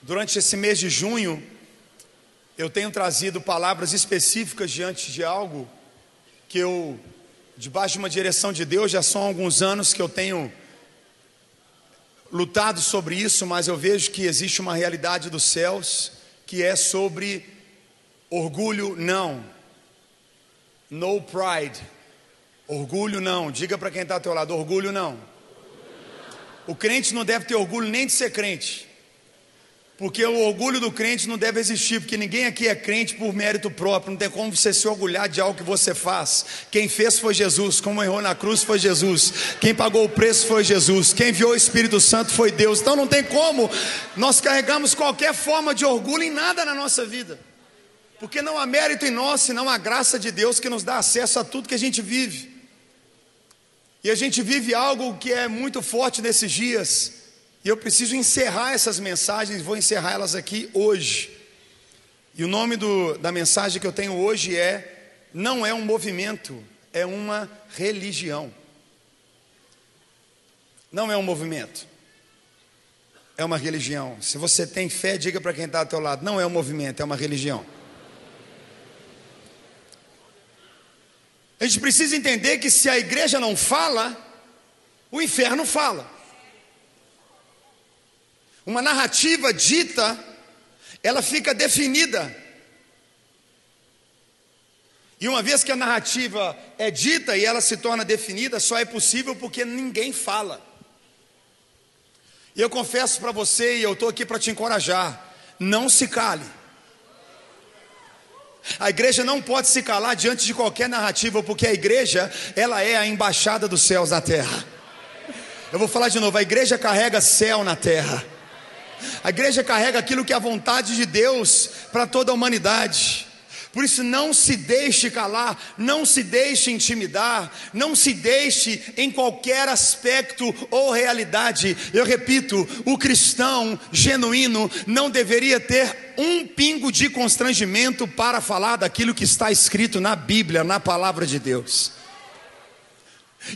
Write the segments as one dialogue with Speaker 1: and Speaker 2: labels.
Speaker 1: Durante esse mês de junho, eu tenho trazido palavras específicas diante de algo que eu, debaixo de uma direção de Deus, já são alguns anos que eu tenho lutado sobre isso, mas eu vejo que existe uma realidade dos céus que é sobre orgulho não. No pride. Orgulho não. Diga para quem está ao teu lado, orgulho não. O crente não deve ter orgulho nem de ser crente. Porque o orgulho do crente não deve existir, porque ninguém aqui é crente por mérito próprio, não tem como você se orgulhar de algo que você faz. Quem fez foi Jesus, como errou na cruz foi Jesus, quem pagou o preço foi Jesus, quem enviou o Espírito Santo foi Deus. Então não tem como nós carregamos qualquer forma de orgulho em nada na nossa vida, porque não há mérito em nós, senão a graça de Deus que nos dá acesso a tudo que a gente vive. E a gente vive algo que é muito forte nesses dias e eu preciso encerrar essas mensagens, vou encerrar elas aqui hoje. E o nome do, da mensagem que eu tenho hoje é: Não é um movimento, é uma religião. Não é um movimento, é uma religião. Se você tem fé, diga para quem está ao teu lado: Não é um movimento, é uma religião. A gente precisa entender que se a igreja não fala, o inferno fala. Uma narrativa dita, ela fica definida. E uma vez que a narrativa é dita e ela se torna definida, só é possível porque ninguém fala. E eu confesso para você, e eu estou aqui para te encorajar: não se cale. A igreja não pode se calar diante de qualquer narrativa, porque a igreja, ela é a embaixada dos céus na terra. Eu vou falar de novo: a igreja carrega céu na terra. A igreja carrega aquilo que é a vontade de Deus para toda a humanidade. Por isso, não se deixe calar, não se deixe intimidar, não se deixe em qualquer aspecto ou realidade. Eu repito: o cristão genuíno não deveria ter um pingo de constrangimento para falar daquilo que está escrito na Bíblia, na palavra de Deus.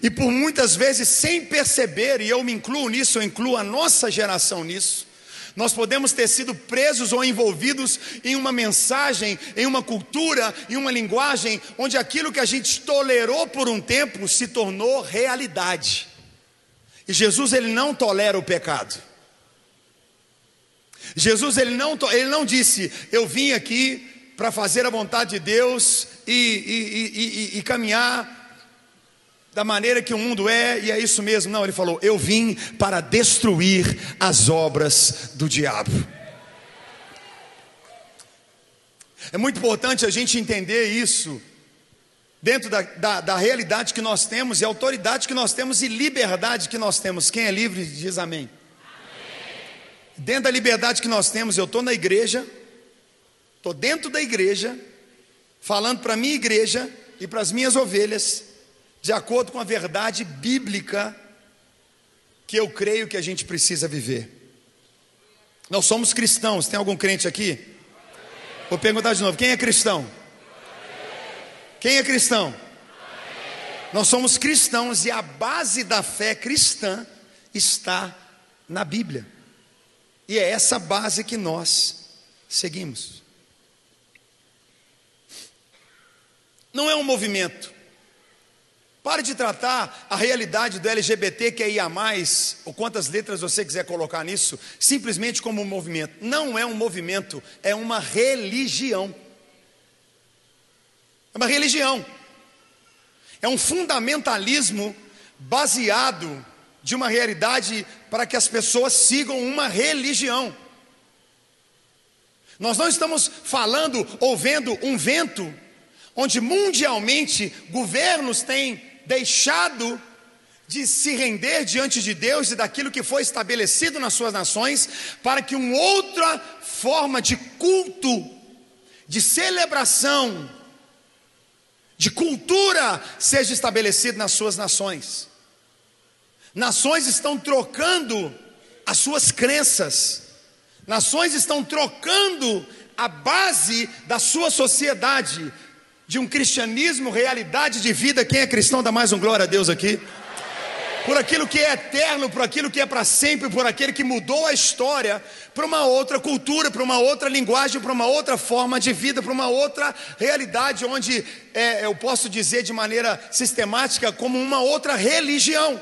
Speaker 1: E por muitas vezes, sem perceber, e eu me incluo nisso, eu incluo a nossa geração nisso, nós podemos ter sido presos ou envolvidos em uma mensagem, em uma cultura, em uma linguagem, onde aquilo que a gente tolerou por um tempo se tornou realidade. E Jesus ele não tolera o pecado. Jesus ele não, ele não disse, eu vim aqui para fazer a vontade de Deus e, e, e, e caminhar da maneira que o mundo é, e é isso mesmo. Não, ele falou: Eu vim para destruir as obras do diabo. É muito importante a gente entender isso, dentro da, da, da, realidade que nós temos, e autoridade que nós temos, e liberdade que nós temos. Quem é livre diz amém. amém. Dentro da liberdade que nós temos, eu estou na igreja, estou dentro da igreja, falando para a minha igreja e para as minhas ovelhas, de acordo com a verdade bíblica que eu creio que a gente precisa viver. Nós somos cristãos, tem algum crente aqui? Vou perguntar de novo: quem é cristão? Quem é cristão? Nós somos cristãos e a base da fé cristã está na Bíblia. E é essa base que nós seguimos. Não é um movimento, Pare de tratar a realidade do LGBT que é IA, ou quantas letras você quiser colocar nisso, simplesmente como um movimento. Não é um movimento, é uma religião. É uma religião. É um fundamentalismo baseado de uma realidade para que as pessoas sigam uma religião. Nós não estamos falando ou vendo um vento onde mundialmente governos têm deixado de se render diante de Deus e daquilo que foi estabelecido nas suas nações, para que uma outra forma de culto, de celebração, de cultura seja estabelecida nas suas nações. Nações estão trocando as suas crenças, nações estão trocando a base da sua sociedade, de um cristianismo, realidade de vida. Quem é cristão dá mais um glória a Deus aqui. por aquilo que é eterno, por aquilo que é para sempre, por aquele que mudou a história para uma outra cultura, para uma outra linguagem, para uma outra forma de vida, para uma outra realidade, onde é, eu posso dizer de maneira sistemática, como uma outra religião.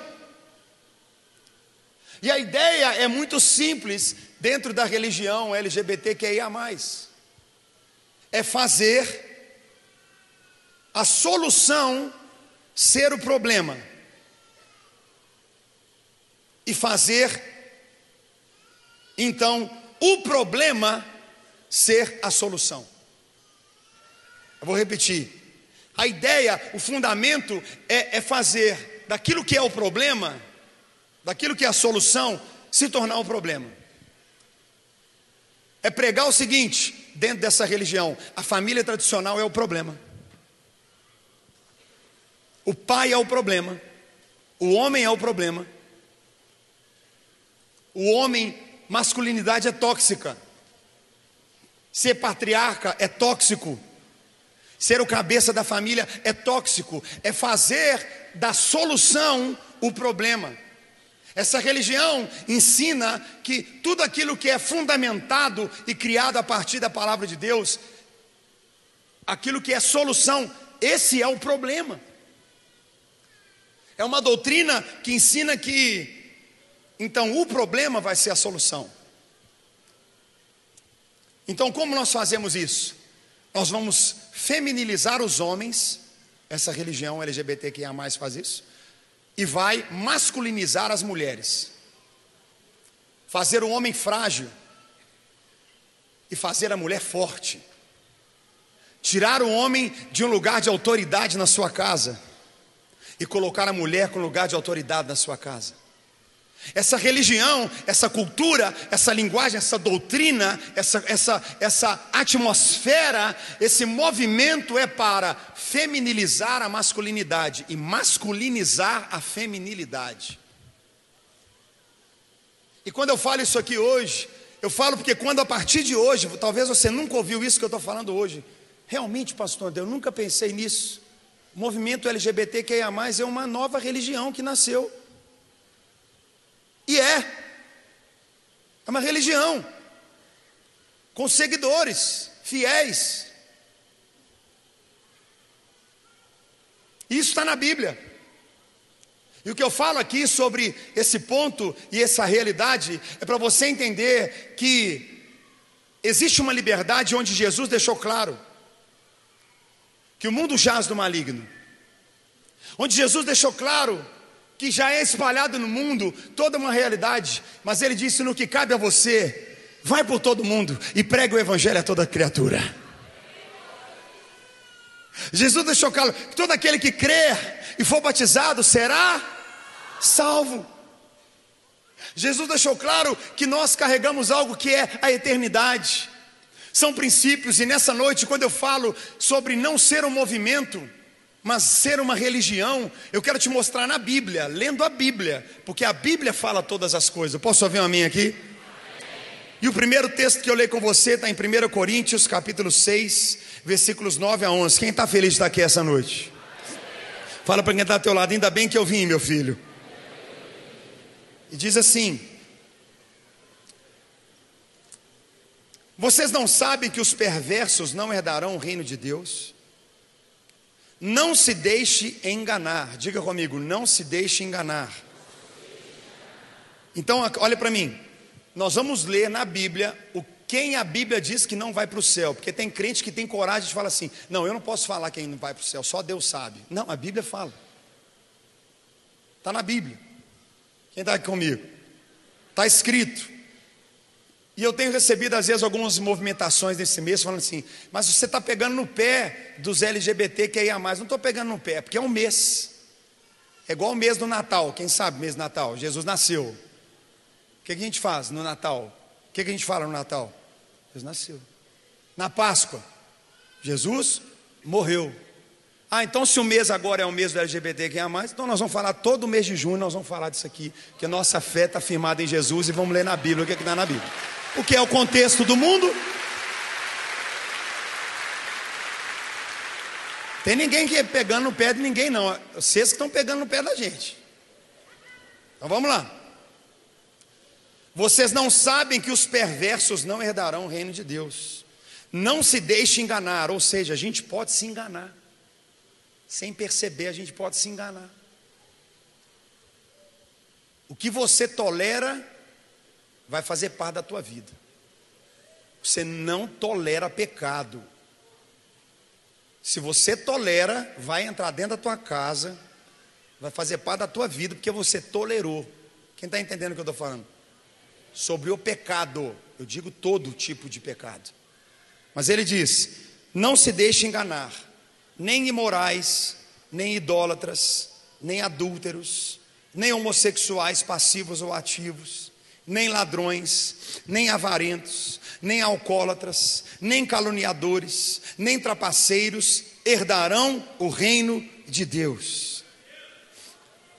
Speaker 1: E a ideia é muito simples dentro da religião LGBTQIA. É fazer a solução ser o problema e fazer então o problema ser a solução. Eu vou repetir. A ideia, o fundamento é, é fazer daquilo que é o problema, daquilo que é a solução, se tornar o um problema. É pregar o seguinte, dentro dessa religião: a família tradicional é o problema. O pai é o problema, o homem é o problema. O homem, masculinidade é tóxica. Ser patriarca é tóxico. Ser o cabeça da família é tóxico. É fazer da solução o problema. Essa religião ensina que tudo aquilo que é fundamentado e criado a partir da palavra de Deus, aquilo que é solução, esse é o problema. É uma doutrina que ensina que, então, o problema vai ser a solução. Então, como nós fazemos isso? Nós vamos feminilizar os homens, essa religião LGBTQIA faz isso, e vai masculinizar as mulheres, fazer o homem frágil e fazer a mulher forte, tirar o homem de um lugar de autoridade na sua casa e colocar a mulher com lugar de autoridade na sua casa. Essa religião, essa cultura, essa linguagem, essa doutrina, essa, essa, essa atmosfera, esse movimento é para feminilizar a masculinidade e masculinizar a feminilidade. E quando eu falo isso aqui hoje, eu falo porque quando a partir de hoje, talvez você nunca ouviu isso que eu estou falando hoje, realmente, pastor, eu nunca pensei nisso. O movimento LGBTQIA, é uma nova religião que nasceu. E é. É uma religião. Com seguidores, fiéis. Isso está na Bíblia. E o que eu falo aqui sobre esse ponto e essa realidade é para você entender que existe uma liberdade onde Jesus deixou claro que o mundo jaz do maligno. Onde Jesus deixou claro que já é espalhado no mundo toda uma realidade, mas ele disse: no que cabe a você, vai por todo mundo e pregue o evangelho a toda criatura. Jesus deixou claro que todo aquele que crer e for batizado será salvo. Jesus deixou claro que nós carregamos algo que é a eternidade. São princípios, e nessa noite, quando eu falo sobre não ser um movimento, mas ser uma religião, eu quero te mostrar na Bíblia, lendo a Bíblia, porque a Bíblia fala todas as coisas. Posso ouvir um amém aqui? E o primeiro texto que eu leio com você está em 1 Coríntios, capítulo 6, versículos 9 a 11. Quem está feliz de estar aqui essa noite? Fala para quem está ao teu lado, ainda bem que eu vim, meu filho. E diz assim: Vocês não sabem que os perversos não herdarão o reino de Deus? Não se deixe enganar. Diga comigo, não se deixe enganar. Então, olha para mim. Nós vamos ler na Bíblia o quem a Bíblia diz que não vai para o céu, porque tem crente que tem coragem de falar assim: não, eu não posso falar quem não vai para o céu, só Deus sabe. Não, a Bíblia fala, está na Bíblia. Quem está aqui comigo? Está escrito. E eu tenho recebido, às vezes, algumas movimentações nesse mês, falando assim: mas você está pegando no pé dos LGBT que ia mais. Não estou pegando no pé, porque é um mês. É igual o mês do Natal. Quem sabe mês do Natal? Jesus nasceu. O que, que a gente faz no Natal? O que, que a gente fala no Natal? Jesus nasceu. Na Páscoa, Jesus morreu. Ah, então se o mês agora é o mês do LGBT quem é mais, então nós vamos falar todo mês de junho, nós vamos falar disso aqui, que a nossa fé está firmada em Jesus e vamos ler na Bíblia o que é está na Bíblia o que é o contexto do mundo. Tem ninguém que é pegando no pé de ninguém, não. Vocês que estão pegando no pé da gente. Então vamos lá. Vocês não sabem que os perversos não herdarão o reino de Deus. Não se deixe enganar, ou seja, a gente pode se enganar. Sem perceber, a gente pode se enganar. O que você tolera vai fazer parte da tua vida. Você não tolera pecado. Se você tolera, vai entrar dentro da tua casa, vai fazer parte da tua vida, porque você tolerou. Quem está entendendo o que eu estou falando? Sobre o pecado, eu digo todo tipo de pecado. Mas ele diz: não se deixe enganar, nem imorais, nem idólatras, nem adúlteros, nem homossexuais passivos ou ativos, nem ladrões, nem avarentos, nem alcoólatras, nem caluniadores, nem trapaceiros herdarão o reino de Deus.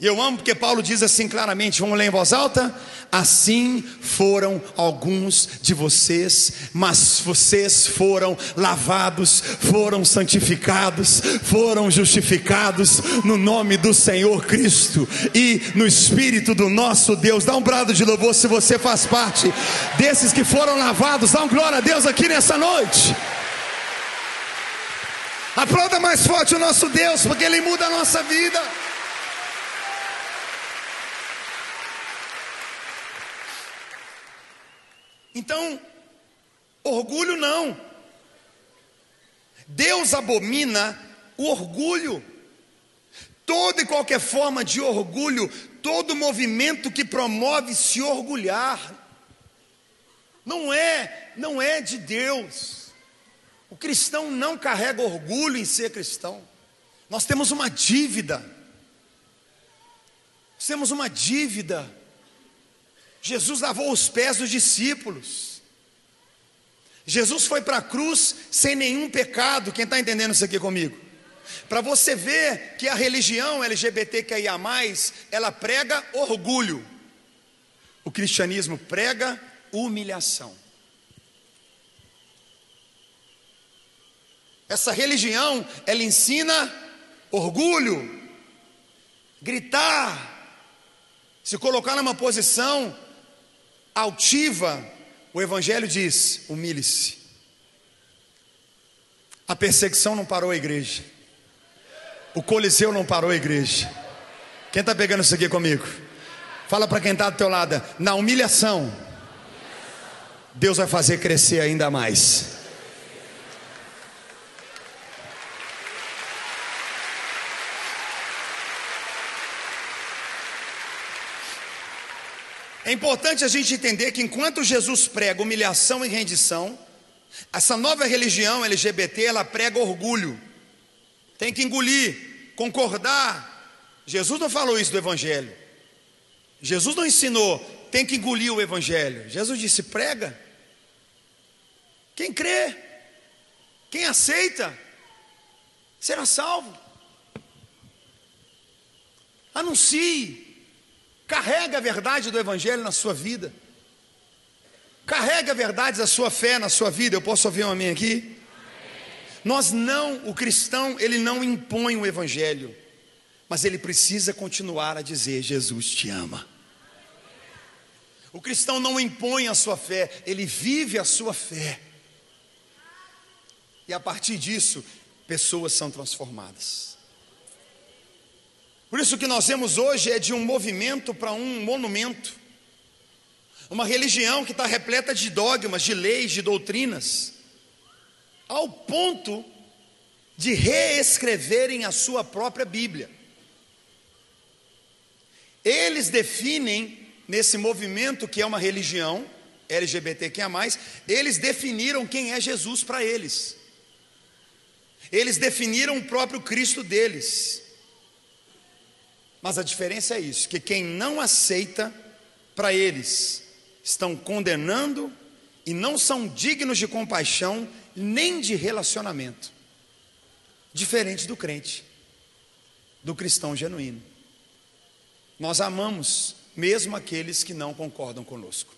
Speaker 1: E eu amo porque Paulo diz assim claramente, vamos ler em voz alta? Assim foram alguns de vocês, mas vocês foram lavados, foram santificados, foram justificados no nome do Senhor Cristo e no Espírito do nosso Deus. Dá um brado de louvor se você faz parte desses que foram lavados. Dá um glória a Deus aqui nessa noite. Aplauda mais forte o nosso Deus, porque Ele muda a nossa vida. Então, orgulho não. Deus abomina o orgulho. Toda e qualquer forma de orgulho, todo movimento que promove se orgulhar, não é, não é de Deus. O cristão não carrega orgulho em ser cristão. Nós temos uma dívida. Nós temos uma dívida Jesus lavou os pés dos discípulos. Jesus foi para a cruz sem nenhum pecado. Quem está entendendo isso aqui comigo? Para você ver que a religião LGBTQIA, ela prega orgulho. O cristianismo prega humilhação. Essa religião, ela ensina orgulho, gritar, se colocar numa posição altiva, o Evangelho diz: humilhe-se. A perseguição não parou a igreja, o Coliseu não parou a igreja. Quem está pegando isso aqui comigo? Fala para quem está do teu lado: na humilhação, Deus vai fazer crescer ainda mais. É importante a gente entender que enquanto Jesus prega humilhação e rendição, essa nova religião LGBT, ela prega orgulho. Tem que engolir, concordar. Jesus não falou isso do evangelho. Jesus não ensinou, tem que engolir o evangelho. Jesus disse: prega. Quem crê, quem aceita, será salvo. Anuncie, Carrega a verdade do Evangelho na sua vida. Carrega verdades da sua fé na sua vida. Eu posso ouvir um amém aqui? Nós não, o cristão, ele não impõe o Evangelho, mas ele precisa continuar a dizer: Jesus te ama. O cristão não impõe a sua fé, ele vive a sua fé. E a partir disso, pessoas são transformadas. Por isso que nós vemos hoje é de um movimento para um monumento. Uma religião que está repleta de dogmas, de leis, de doutrinas, ao ponto de reescreverem a sua própria Bíblia. Eles definem, nesse movimento que é uma religião, LGBTQIA, eles definiram quem é Jesus para eles. Eles definiram o próprio Cristo deles. Mas a diferença é isso: que quem não aceita, para eles, estão condenando e não são dignos de compaixão nem de relacionamento. Diferente do crente, do cristão genuíno. Nós amamos mesmo aqueles que não concordam conosco.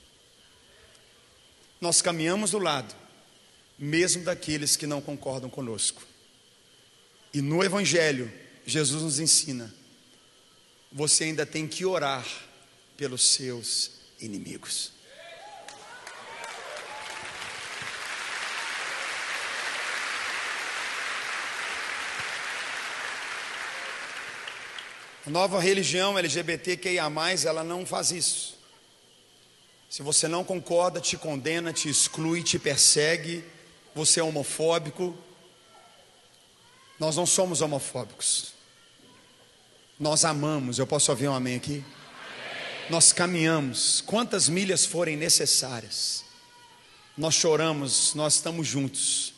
Speaker 1: Nós caminhamos do lado, mesmo daqueles que não concordam conosco. E no Evangelho, Jesus nos ensina você ainda tem que orar pelos seus inimigos. A nova religião LGBTQIA, ela não faz isso. Se você não concorda, te condena, te exclui, te persegue, você é homofóbico. Nós não somos homofóbicos. Nós amamos. Eu posso ouvir um amém aqui? Nós caminhamos quantas milhas forem necessárias. Nós choramos, nós estamos juntos.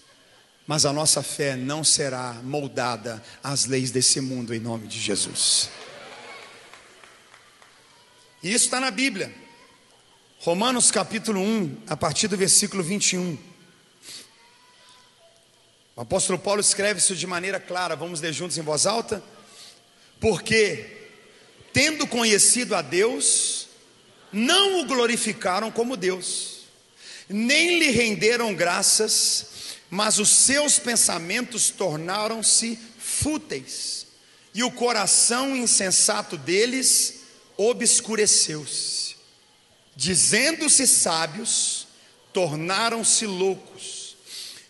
Speaker 1: Mas a nossa fé não será moldada às leis desse mundo em nome de Jesus. E isso está na Bíblia. Romanos capítulo 1, a partir do versículo 21. O apóstolo Paulo escreve isso de maneira clara. Vamos ler juntos em voz alta? Porque, tendo conhecido a Deus, não o glorificaram como Deus, nem lhe renderam graças, mas os seus pensamentos tornaram-se fúteis, e o coração insensato deles obscureceu-se. Dizendo-se sábios, tornaram-se loucos,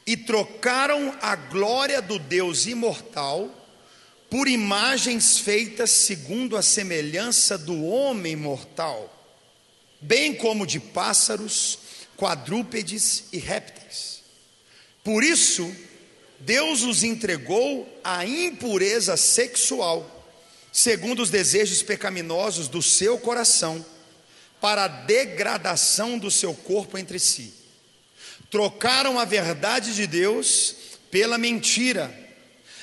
Speaker 1: e trocaram a glória do Deus imortal por imagens feitas segundo a semelhança do homem mortal, bem como de pássaros, quadrúpedes e répteis. Por isso, Deus os entregou à impureza sexual, segundo os desejos pecaminosos do seu coração, para a degradação do seu corpo entre si. Trocaram a verdade de Deus pela mentira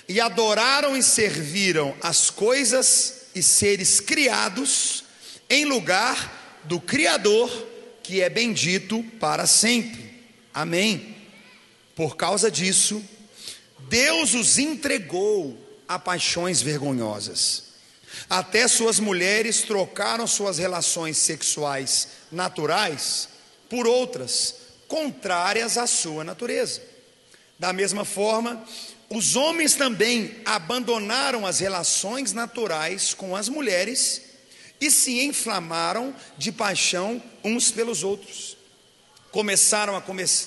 Speaker 1: e adoraram e serviram as coisas e seres criados em lugar do Criador, que é bendito para sempre. Amém. Por causa disso, Deus os entregou a paixões vergonhosas. Até suas mulheres trocaram suas relações sexuais naturais por outras, contrárias à sua natureza. Da mesma forma, os homens também abandonaram as relações naturais com as mulheres e se inflamaram de paixão uns pelos outros. Começaram a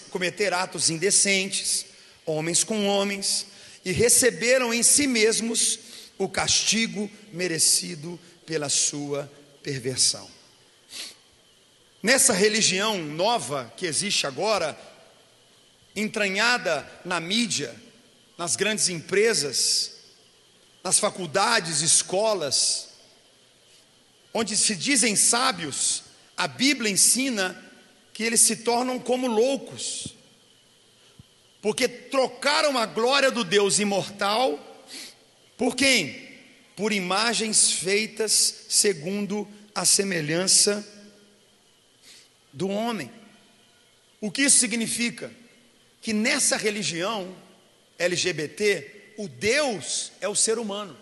Speaker 1: cometer atos indecentes, homens com homens, e receberam em si mesmos o castigo merecido pela sua perversão. Nessa religião nova que existe agora, entranhada na mídia, nas grandes empresas, nas faculdades, escolas, onde se dizem sábios, a Bíblia ensina que eles se tornam como loucos, porque trocaram a glória do Deus imortal por quem? Por imagens feitas segundo a semelhança do homem. O que isso significa? Que nessa religião, LGBT, o Deus é o ser humano.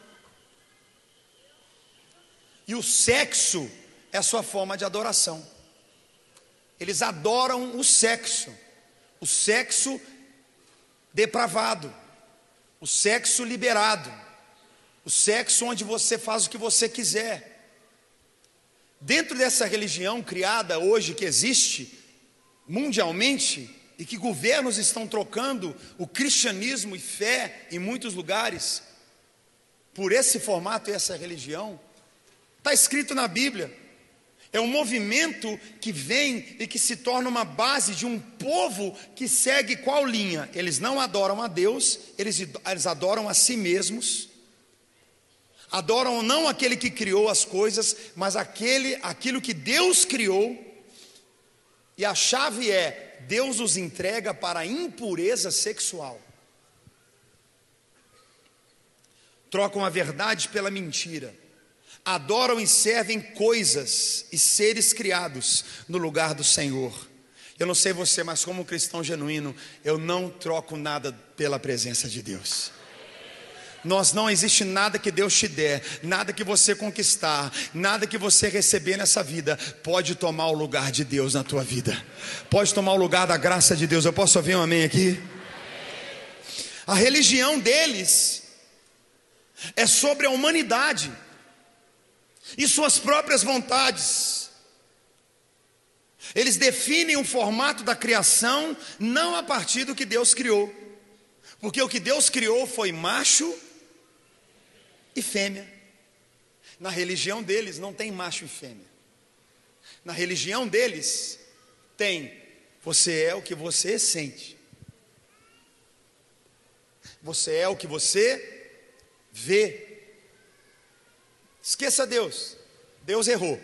Speaker 1: E o sexo é a sua forma de adoração. Eles adoram o sexo, o sexo depravado, o sexo liberado, o sexo onde você faz o que você quiser. Dentro dessa religião criada hoje que existe mundialmente, e que governos estão trocando o cristianismo e fé em muitos lugares por esse formato e essa religião. Está escrito na Bíblia. É um movimento que vem e que se torna uma base de um povo que segue qual linha? Eles não adoram a Deus, eles, eles adoram a si mesmos. Adoram não aquele que criou as coisas, mas aquele, aquilo que Deus criou. E a chave é Deus os entrega para a impureza sexual. Trocam a verdade pela mentira. Adoram e servem coisas e seres criados no lugar do Senhor. Eu não sei você, mas como cristão genuíno, eu não troco nada pela presença de Deus. Nós não existe nada que Deus te der, nada que você conquistar, nada que você receber nessa vida pode tomar o lugar de Deus na tua vida. Pode tomar o lugar da graça de Deus. Eu posso ouvir um amém aqui? A religião deles é sobre a humanidade. e suas próprias vontades. Eles definem o formato da criação não a partir do que Deus criou, porque o que Deus criou foi macho e fêmea. Na religião deles não tem macho e fêmea. Na religião deles tem você é o que você sente. Você é o que você vê. Esqueça Deus. Deus errou.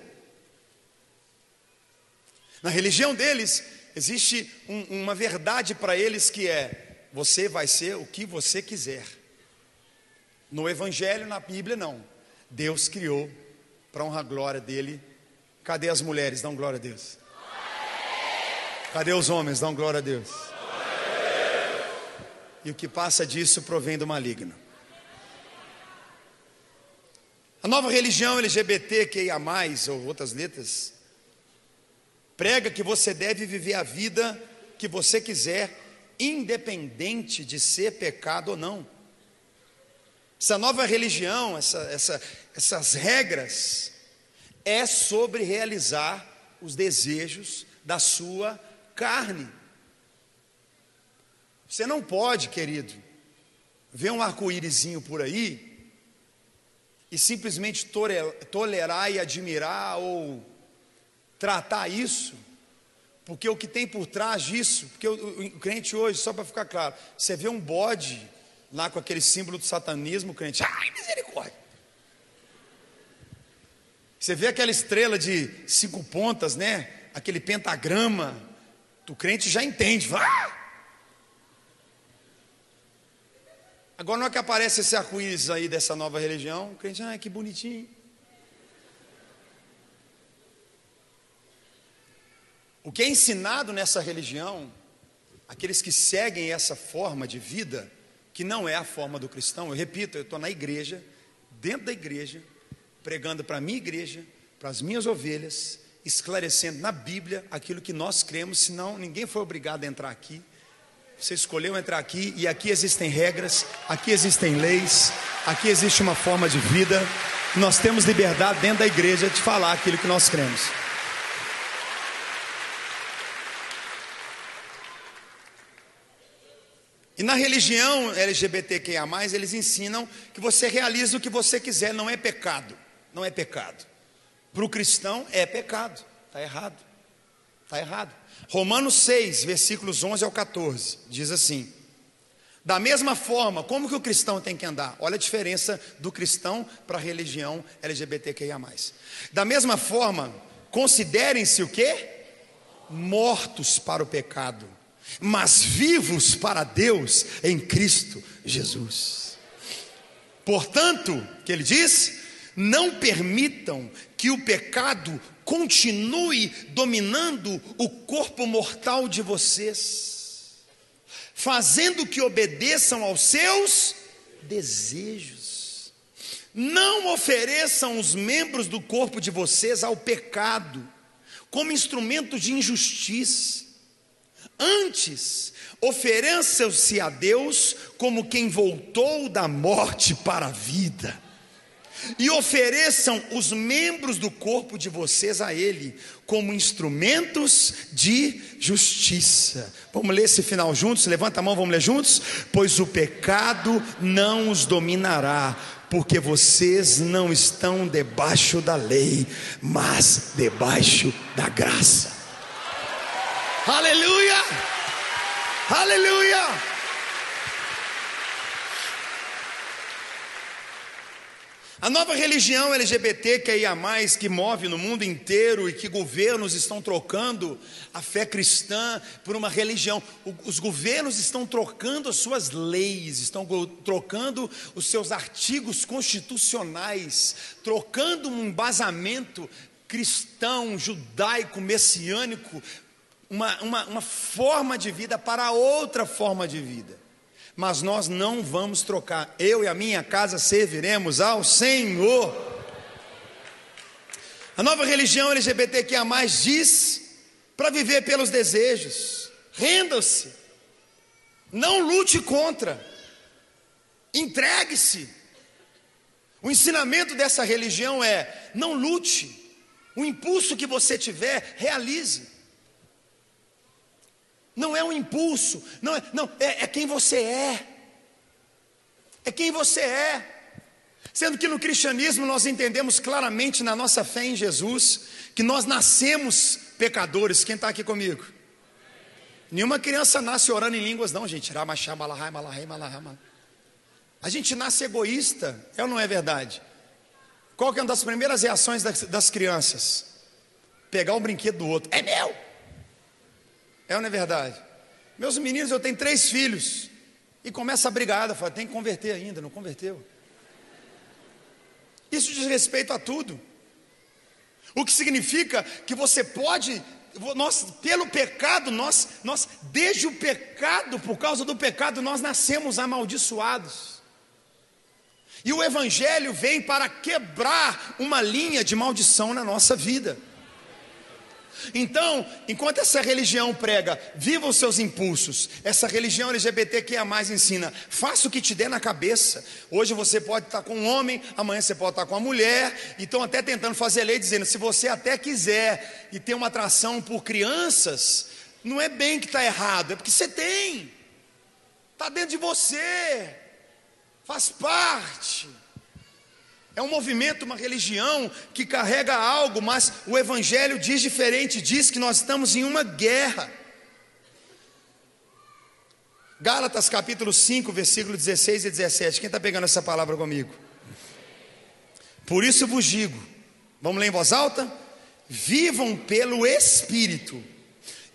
Speaker 1: Na religião deles, existe um, uma verdade para eles que é: você vai ser o que você quiser. No Evangelho, na Bíblia, não. Deus criou para honrar a glória dele. Cadê as mulheres? Dão glória a Deus. Cadê os homens? Dão glória a Deus. E o que passa disso provém do maligno. A nova religião LGBTQIA, ou outras letras, prega que você deve viver a vida que você quiser, independente de ser pecado ou não. Essa nova religião, essa, essa, essas regras, é sobre realizar os desejos da sua carne. Você não pode, querido, ver um arco-írisinho por aí e simplesmente tolerar e admirar ou tratar isso, porque o que tem por trás disso, porque o, o crente hoje, só para ficar claro, você vê um bode lá com aquele símbolo do satanismo, o crente, ai misericórdia. Você vê aquela estrela de cinco pontas, né? Aquele pentagrama, o crente já entende, ah! Agora, não é que aparece esse arco-íris aí dessa nova religião, o crente, ah, que bonitinho. O que é ensinado nessa religião, aqueles que seguem essa forma de vida, que não é a forma do cristão, eu repito, eu estou na igreja, dentro da igreja, pregando para a minha igreja, para as minhas ovelhas, esclarecendo na Bíblia aquilo que nós cremos, senão ninguém foi obrigado a entrar aqui. Você escolheu entrar aqui e aqui existem regras, aqui existem leis, aqui existe uma forma de vida. Nós temos liberdade dentro da igreja de falar aquilo que nós cremos. E na religião LGBTQIA, eles ensinam que você realiza o que você quiser, não é pecado. Não é pecado. Para o cristão é pecado. Está errado. Está errado. Romanos 6, versículos 11 ao 14, diz assim: Da mesma forma, como que o cristão tem que andar? Olha a diferença do cristão para a religião LGBTQIA. Da mesma forma, considerem-se o que? Mortos para o pecado, mas vivos para Deus em Cristo Jesus. Portanto, que ele diz, não permitam que o pecado continue dominando o corpo mortal de vocês, fazendo que obedeçam aos seus desejos. Não ofereçam os membros do corpo de vocês ao pecado, como instrumento de injustiça. Antes, ofereçam-se a Deus como quem voltou da morte para a vida e ofereçam os membros do corpo de vocês a Ele, como instrumentos de justiça. Vamos ler esse final juntos? Levanta a mão, vamos ler juntos? Pois o pecado não os dominará, porque vocês não estão debaixo da lei, mas debaixo da graça. Aleluia! Aleluia! A nova religião LGBT que é mais que move no mundo inteiro e que governos estão trocando a fé cristã por uma religião. Os governos estão trocando as suas leis, estão trocando os seus artigos constitucionais, trocando um embasamento cristão, judaico, messiânico, uma, uma, uma forma de vida para outra forma de vida mas nós não vamos trocar. Eu e a minha casa serviremos ao Senhor. A nova religião LGBTQIA diz para viver pelos desejos. Renda-se. Não lute contra. Entregue-se. O ensinamento dessa religião é: não lute. O impulso que você tiver, realize. Não é um impulso, não é, não, é, é quem você é. É quem você é. Sendo que no cristianismo nós entendemos claramente na nossa fé em Jesus que nós nascemos pecadores. Quem está aqui comigo? Nenhuma criança nasce orando em línguas, não, gente. A gente nasce egoísta, é ou não é verdade? Qual que é uma das primeiras reações das, das crianças? Pegar um brinquedo do outro. É meu! É ou não é verdade? Meus meninos, eu tenho três filhos. E começa a brigada, fala, tem que converter ainda, não converteu. Isso diz respeito a tudo. O que significa que você pode, nós, pelo pecado, nós, nós, desde o pecado, por causa do pecado, nós nascemos amaldiçoados. E o Evangelho vem para quebrar uma linha de maldição na nossa vida. Então, enquanto essa religião prega, viva os seus impulsos, essa religião LGBT que é a mais ensina, faça o que te der na cabeça. Hoje você pode estar com um homem, amanhã você pode estar com uma mulher, e estão até tentando fazer lei dizendo: se você até quiser e tem uma atração por crianças, não é bem que está errado, é porque você tem, está dentro de você, faz parte. É um movimento, uma religião que carrega algo, mas o Evangelho diz diferente, diz que nós estamos em uma guerra. Gálatas capítulo 5, versículo 16 e 17. Quem está pegando essa palavra comigo? Por isso vos digo, vamos ler em voz alta? Vivam pelo Espírito,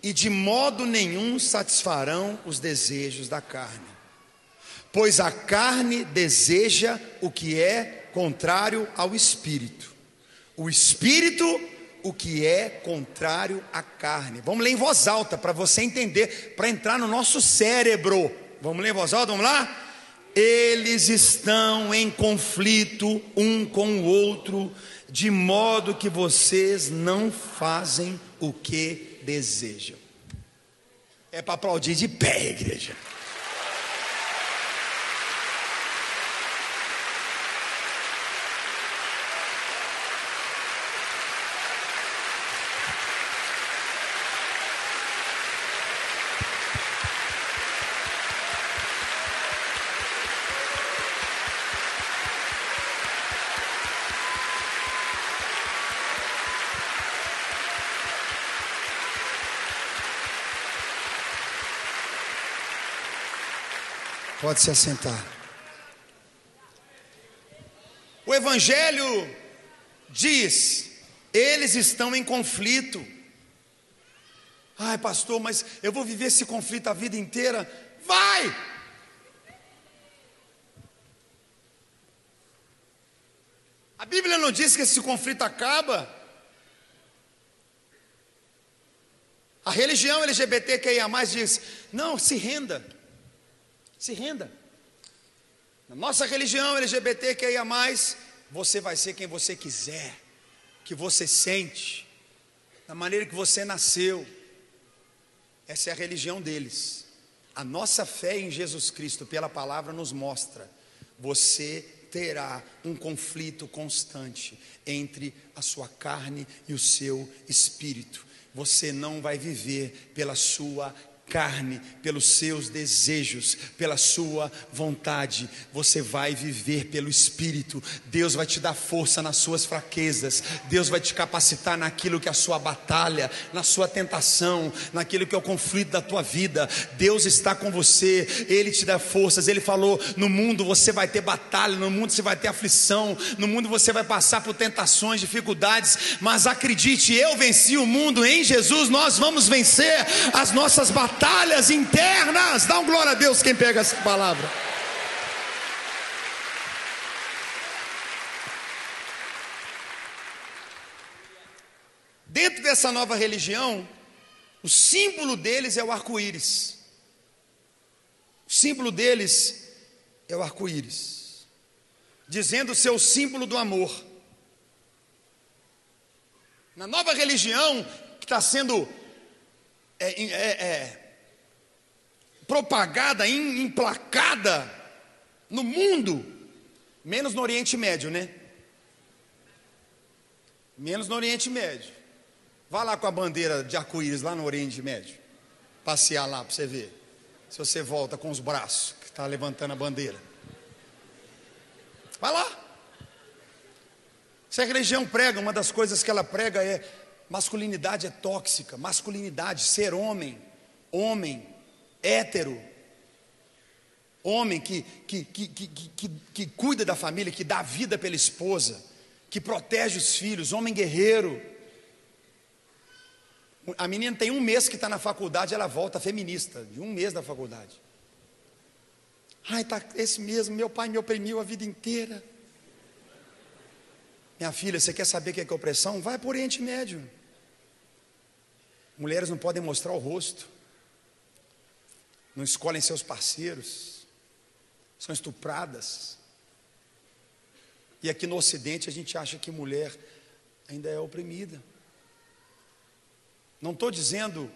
Speaker 1: e de modo nenhum satisfarão os desejos da carne, pois a carne deseja o que é contrário ao espírito. O espírito, o que é contrário à carne. Vamos ler em voz alta para você entender, para entrar no nosso cérebro. Vamos ler em voz alta, vamos lá? Eles estão em conflito um com o outro, de modo que vocês não fazem o que desejam. É para aplaudir de pé, igreja. Pode se assentar. O Evangelho diz: eles estão em conflito. Ai, pastor, mas eu vou viver esse conflito a vida inteira. Vai! A Bíblia não diz que esse conflito acaba. A religião LGBTQIA diz: não, se renda. Se renda. Na nossa religião LGBTQIA, você vai ser quem você quiser, que você sente, da maneira que você nasceu. Essa é a religião deles. A nossa fé em Jesus Cristo, pela palavra, nos mostra: você terá um conflito constante entre a sua carne e o seu espírito. Você não vai viver pela sua carne, pelos seus desejos, pela sua vontade. Você vai viver pelo Espírito. Deus vai te dar força nas suas fraquezas. Deus vai te capacitar naquilo que é a sua batalha, na sua tentação, naquilo que é o conflito da tua vida. Deus está com você. Ele te dá forças. Ele falou: no mundo você vai ter batalha, no mundo você vai ter aflição, no mundo você vai passar por tentações, dificuldades. Mas acredite, eu venci o mundo em Jesus. Nós vamos vencer as nossas batalhas batalhas internas. Dá um glória a Deus quem pega essa palavra. Dentro dessa nova religião, o símbolo deles é o arco-íris. O símbolo deles é o arco-íris, dizendo ser o símbolo do amor. Na nova religião que está sendo é, é, é, propagada, emplacada no mundo, menos no Oriente Médio, né? Menos no Oriente Médio. Vá lá com a bandeira de arco-íris lá no Oriente Médio. Passear lá para você ver. Se você volta com os braços, que está levantando a bandeira. Vai lá. Se a religião prega, uma das coisas que ela prega é masculinidade é tóxica, masculinidade, ser homem, homem, hétero, homem que, que, que, que, que, que cuida da família, que dá vida pela esposa, que protege os filhos, homem guerreiro. A menina tem um mês que está na faculdade, ela volta feminista, de um mês da faculdade. Ai, tá esse mesmo, meu pai me oprimiu a vida inteira. Minha filha, você quer saber o que é, que é opressão? Vai por Oriente Médio. Mulheres não podem mostrar o rosto, não escolhem seus parceiros, são estupradas. E aqui no Ocidente a gente acha que mulher ainda é oprimida. Não estou dizendo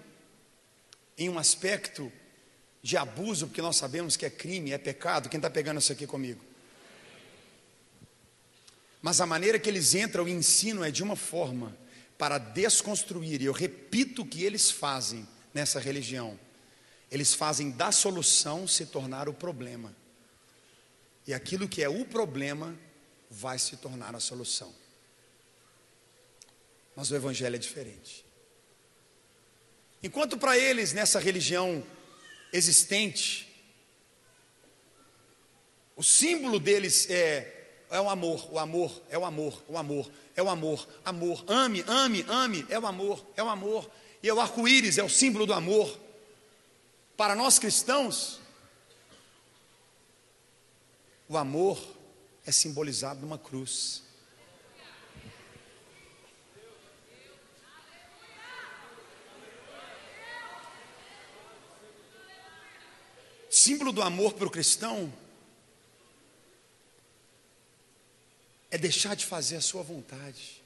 Speaker 1: em um aspecto de abuso, porque nós sabemos que é crime, é pecado. Quem está pegando isso aqui comigo? Mas a maneira que eles entram e ensinam é de uma forma para desconstruir, e eu repito o que eles fazem nessa religião. Eles fazem da solução se tornar o problema. E aquilo que é o problema vai se tornar a solução. Mas o evangelho é diferente. Enquanto para eles, nessa religião existente, o símbolo deles é é o amor, o amor, é o amor, o amor, é o amor, amor. Ame, ame, ame, é o amor, é o amor. E é o arco-íris, é o símbolo do amor. Para nós cristãos, o amor é simbolizado numa cruz. Símbolo do amor para o cristão é deixar de fazer a sua vontade.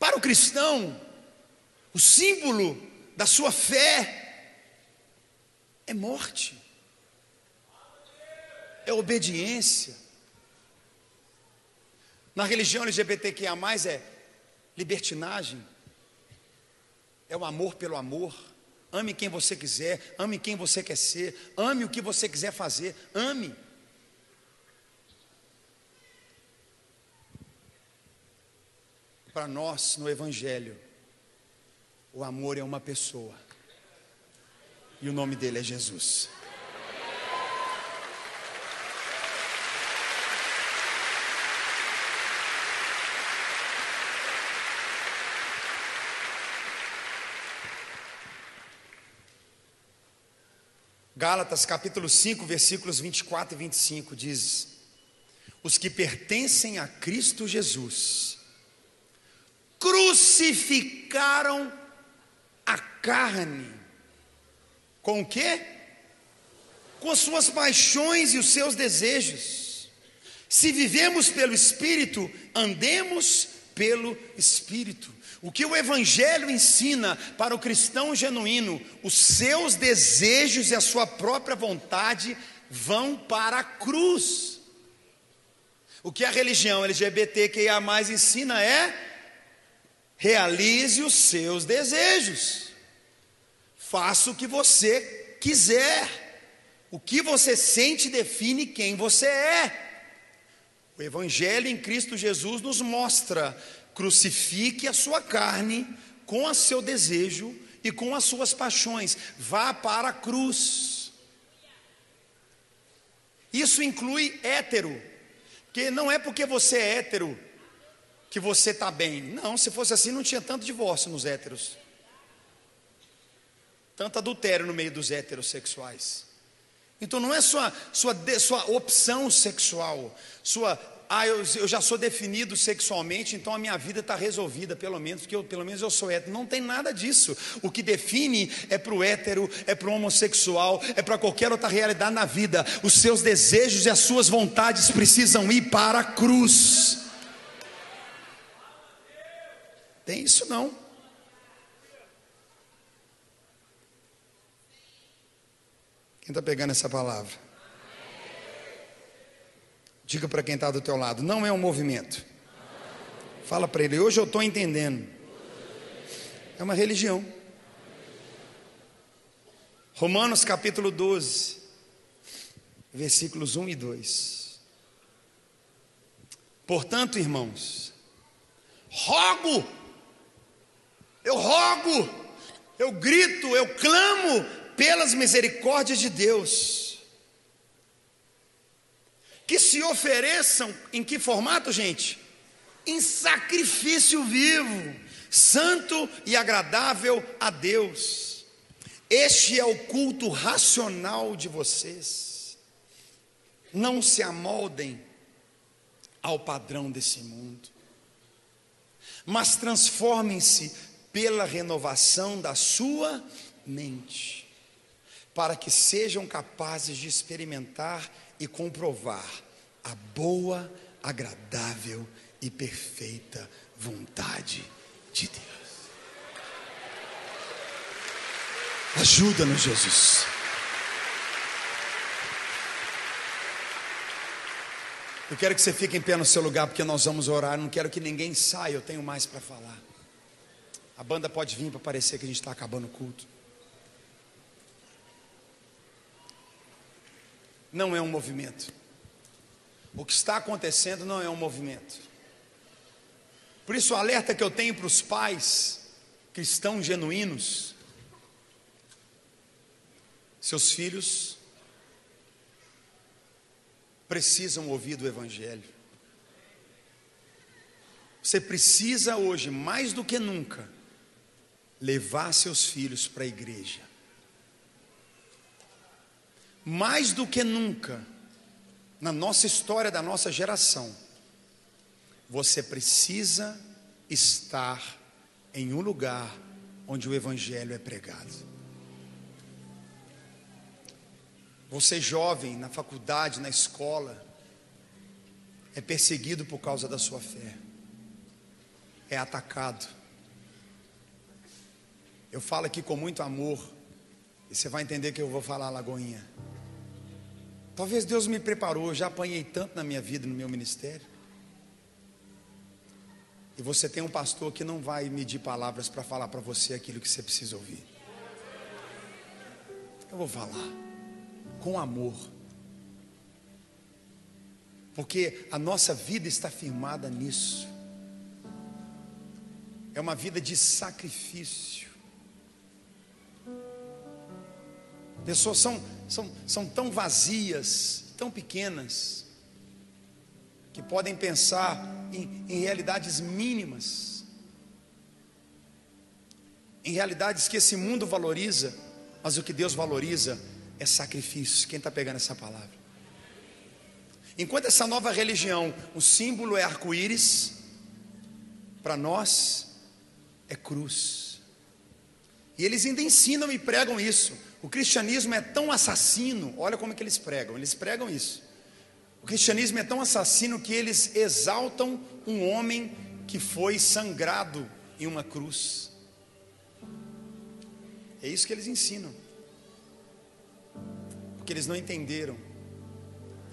Speaker 1: Para o cristão, o símbolo da sua fé é morte, é obediência. Na religião LGBTQIA, é libertinagem, é o amor pelo amor. Ame quem você quiser, ame quem você quer ser, ame o que você quiser fazer, ame. Para nós, no Evangelho, o amor é uma pessoa, e o nome dele é Jesus. Gálatas capítulo 5, versículos 24 e 25 diz: Os que pertencem a Cristo Jesus crucificaram a carne. Com o quê? Com as suas paixões e os seus desejos. Se vivemos pelo Espírito, andemos pelo Espírito. O que o Evangelho ensina para o cristão genuíno, os seus desejos e a sua própria vontade vão para a cruz. O que a religião LGBTQIA ensina é realize os seus desejos, faça o que você quiser. O que você sente define quem você é. O Evangelho em Cristo Jesus nos mostra: crucifique a sua carne com o seu desejo e com as suas paixões, vá para a cruz. Isso inclui hétero, porque não é porque você é hétero que você está bem. Não, se fosse assim, não tinha tanto divórcio nos héteros. Tanto adultério no meio dos heterossexuais. Então não é sua, sua, sua opção sexual, sua, ah, eu, eu já sou definido sexualmente, então a minha vida está resolvida, pelo menos, porque eu, pelo menos eu sou hétero. Não tem nada disso. O que define é para o hétero, é para o homossexual, é para qualquer outra realidade na vida. Os seus desejos e as suas vontades precisam ir para a cruz. Tem isso não. Quem está pegando essa palavra? Diga para quem está do teu lado, não é um movimento. Fala para ele, hoje eu estou entendendo. É uma religião. Romanos capítulo 12, versículos 1 e 2. Portanto, irmãos, rogo, eu rogo, eu grito, eu clamo pelas misericórdias de Deus, que se ofereçam em que formato, gente? Em sacrifício vivo, santo e agradável a Deus. Este é o culto racional de vocês. Não se amoldem ao padrão desse mundo, mas transformem-se pela renovação da sua mente, para que sejam capazes de experimentar e comprovar a boa, agradável e perfeita vontade de Deus. Ajuda-nos, Jesus. Eu quero que você fique em pé no seu lugar, porque nós vamos orar. Não quero que ninguém saia, eu tenho mais para falar. A banda pode vir para parecer que a gente está acabando o culto. Não é um movimento. O que está acontecendo não é um movimento. Por isso, o alerta que eu tenho para os pais cristãos genuínos: seus filhos precisam ouvir do Evangelho. Você precisa hoje, mais do que nunca, levar seus filhos para a igreja. Mais do que nunca, na nossa história da nossa geração, você precisa estar em um lugar onde o Evangelho é pregado. Você jovem, na faculdade, na escola, é perseguido por causa da sua fé, é atacado. Eu falo aqui com muito amor, e você vai entender que eu vou falar, Lagoinha. Talvez Deus me preparou, eu já apanhei tanto na minha vida, no meu ministério. E você tem um pastor que não vai medir palavras para falar para você aquilo que você precisa ouvir. Eu vou falar com amor. Porque a nossa vida está firmada nisso. É uma vida de sacrifício. Pessoas são, são, são tão vazias, tão pequenas, que podem pensar em, em realidades mínimas, em realidades que esse mundo valoriza, mas o que Deus valoriza é sacrifício. Quem está pegando essa palavra? Enquanto essa nova religião, o símbolo é arco-íris, para nós é cruz. E eles ainda ensinam e pregam isso. O cristianismo é tão assassino, olha como é que eles pregam, eles pregam isso. O cristianismo é tão assassino que eles exaltam um homem que foi sangrado em uma cruz. É isso que eles ensinam porque eles não entenderam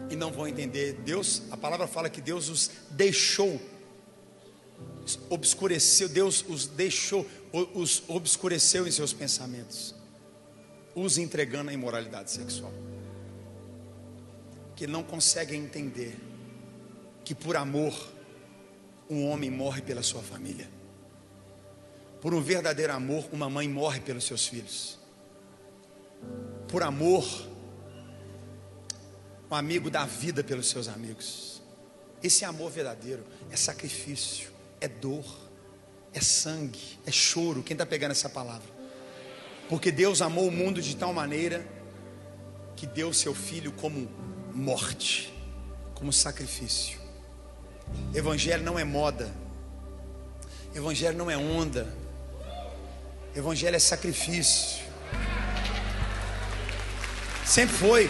Speaker 1: e não vão entender. Deus, a palavra fala que Deus os deixou, obscureceu, Deus os deixou, os obscureceu em seus pensamentos, os entregando à imoralidade sexual. Que não conseguem entender que por amor um homem morre pela sua família. Por um verdadeiro amor, uma mãe morre pelos seus filhos. Por amor, um amigo dá vida pelos seus amigos. Esse amor verdadeiro, é sacrifício, é dor, é sangue, é choro. Quem está pegando essa palavra? Porque Deus amou o mundo de tal maneira que deu seu filho como morte, como sacrifício. Evangelho não é moda, Evangelho não é onda, Evangelho é sacrifício. Sempre foi.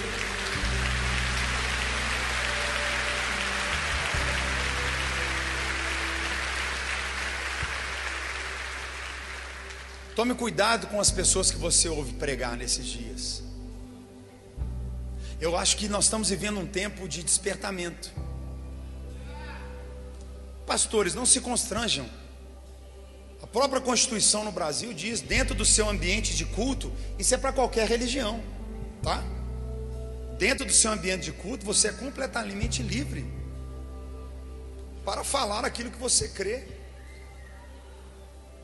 Speaker 1: Tome cuidado com as pessoas que você ouve pregar nesses dias. Eu acho que nós estamos vivendo um tempo de despertamento. Pastores, não se constranjam. A própria Constituição no Brasil diz, dentro do seu ambiente de culto, isso é para qualquer religião, tá? Dentro do seu ambiente de culto, você é completamente livre para falar aquilo que você crê.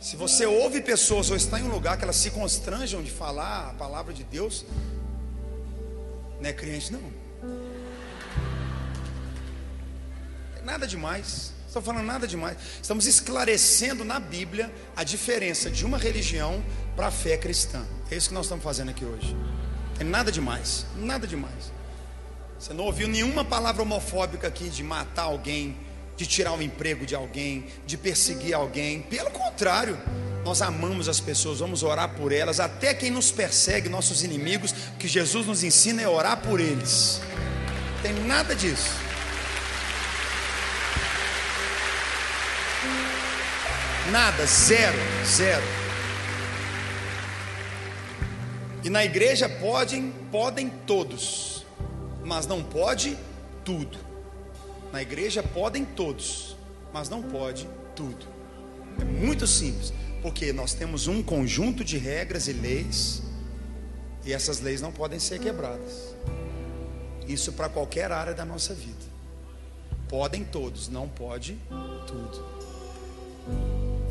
Speaker 1: Se você ouve pessoas ou está em um lugar que elas se constranjam de falar a palavra de Deus, não é crente, não. Nada demais. Estou falando nada demais. Estamos esclarecendo na Bíblia a diferença de uma religião para a fé cristã. É isso que nós estamos fazendo aqui hoje. É nada demais, nada demais. Você não ouviu nenhuma palavra homofóbica aqui de matar alguém, de tirar o emprego de alguém, de perseguir alguém. Pelo contrário, nós amamos as pessoas, vamos orar por elas, até quem nos persegue, nossos inimigos, o que Jesus nos ensina é orar por eles. Não tem nada disso. Nada, zero, zero. E na igreja podem, podem todos, mas não pode tudo. Na igreja podem todos, mas não pode tudo. É muito simples, porque nós temos um conjunto de regras e leis, e essas leis não podem ser quebradas. Isso para qualquer área da nossa vida. Podem todos, não pode tudo.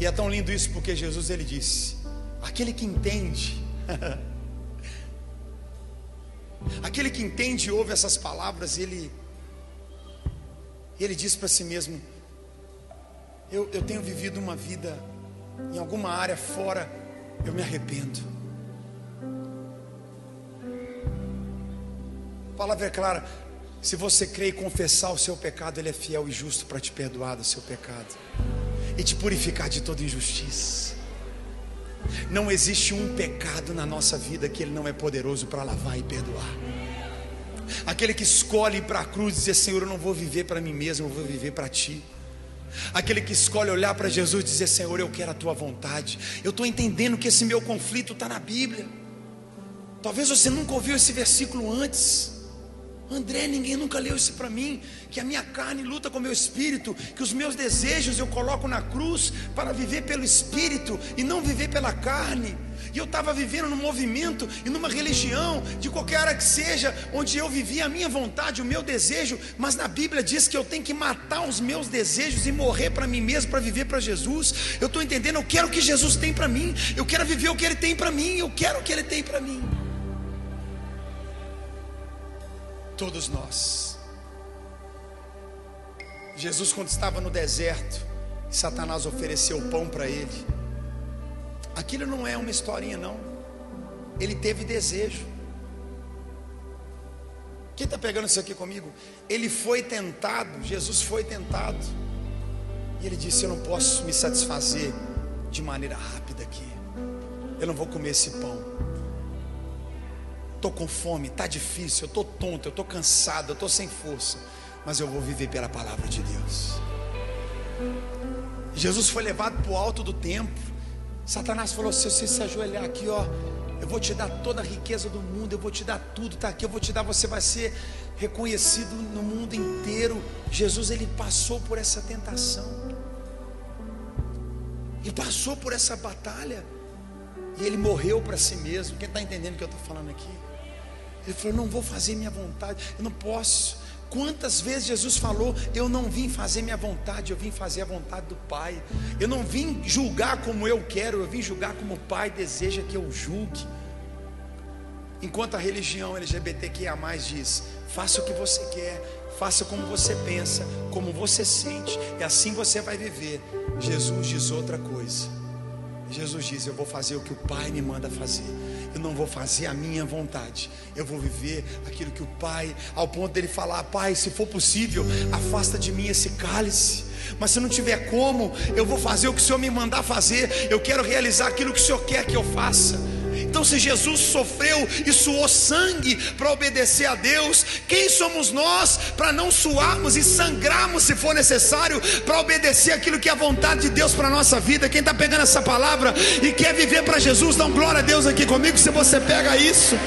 Speaker 1: E é tão lindo isso porque Jesus ele disse: aquele que entende, aquele que entende ouve essas palavras, ele, ele diz para si mesmo: eu, eu tenho vivido uma vida em alguma área fora, eu me arrependo. A palavra é clara: se você crê e confessar o seu pecado, Ele é fiel e justo para te perdoar do seu pecado e te purificar de toda injustiça. Não existe um pecado na nossa vida que Ele não é poderoso para lavar e perdoar. Aquele que escolhe ir para a cruz e dizer: Senhor, eu não vou viver para mim mesmo, eu vou viver para Ti. Aquele que escolhe olhar para Jesus e dizer: Senhor, eu quero a Tua vontade. Eu estou entendendo que esse meu conflito está na Bíblia. Talvez você nunca ouviu esse versículo antes. André, ninguém nunca leu isso para mim. Que a minha carne luta com o meu espírito, que os meus desejos eu coloco na cruz para viver pelo espírito e não viver pela carne. E eu estava vivendo num movimento e numa religião, de qualquer área que seja, onde eu vivia a minha vontade, o meu desejo, mas na Bíblia diz que eu tenho que matar os meus desejos e morrer para mim mesmo, para viver para Jesus. Eu estou entendendo, eu quero o que Jesus tem para mim, eu quero viver o que Ele tem para mim, eu quero o que Ele tem para mim. Todos nós. Jesus, quando estava no deserto, Satanás ofereceu pão para ele. Aquilo não é uma historinha, não. Ele teve desejo. Quem está pegando isso aqui comigo? Ele foi tentado, Jesus foi tentado. E ele disse: Eu não posso me satisfazer de maneira rápida aqui. Eu não vou comer esse pão estou com fome, está difícil, eu estou tonto, eu estou cansado, eu estou sem força, mas eu vou viver pela palavra de Deus. Jesus foi levado para o alto do templo. Satanás falou: se você se ajoelhar aqui, ó, eu vou te dar toda a riqueza do mundo, eu vou te dar tudo, está aqui, eu vou te dar, você vai ser reconhecido no mundo inteiro. Jesus ele passou por essa tentação, e passou por essa batalha, e ele morreu para si mesmo. Quem está entendendo o que eu estou falando aqui? Ele falou: Não vou fazer minha vontade, eu não posso. Quantas vezes Jesus falou: Eu não vim fazer minha vontade, eu vim fazer a vontade do Pai. Eu não vim julgar como eu quero, eu vim julgar como o Pai deseja que eu julgue. Enquanto a religião LGBTQIA diz: Faça o que você quer, faça como você pensa, como você sente, e assim você vai viver. Jesus diz outra coisa. Jesus diz: Eu vou fazer o que o Pai me manda fazer eu não vou fazer a minha vontade, eu vou viver aquilo que o Pai, ao ponto dele falar: Pai, se for possível, afasta de mim esse cálice. Mas se não tiver como, eu vou fazer o que o Senhor me mandar fazer. Eu quero realizar aquilo que o Senhor quer que eu faça. Então, se Jesus sofreu e suou sangue para obedecer a Deus, quem somos nós para não suarmos e sangrarmos se for necessário para obedecer aquilo que é a vontade de Deus para a nossa vida? Quem está pegando essa palavra e quer viver para Jesus, dá um glória a Deus aqui comigo. Se você pega isso,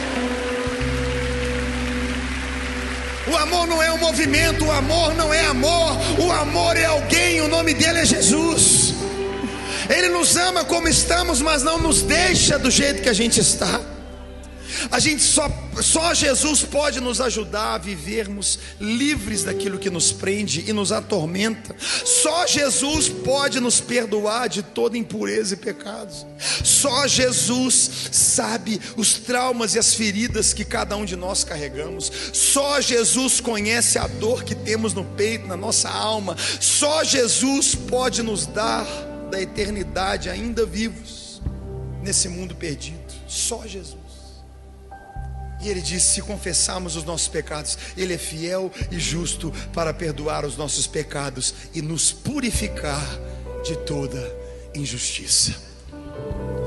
Speaker 1: O amor não é um movimento, o amor não é amor, o amor é alguém, o nome dele é Jesus. Ele nos ama como estamos, mas não nos deixa do jeito que a gente está. A gente só, só Jesus pode nos ajudar a vivermos livres daquilo que nos prende e nos atormenta. Só Jesus pode nos perdoar de toda impureza e pecados. Só Jesus sabe os traumas e as feridas que cada um de nós carregamos. Só Jesus conhece a dor que temos no peito, na nossa alma. Só Jesus pode nos dar da eternidade ainda vivos nesse mundo perdido. Só Jesus. E ele diz: se confessarmos os nossos pecados, ele é fiel e justo para perdoar os nossos pecados e nos purificar de toda injustiça.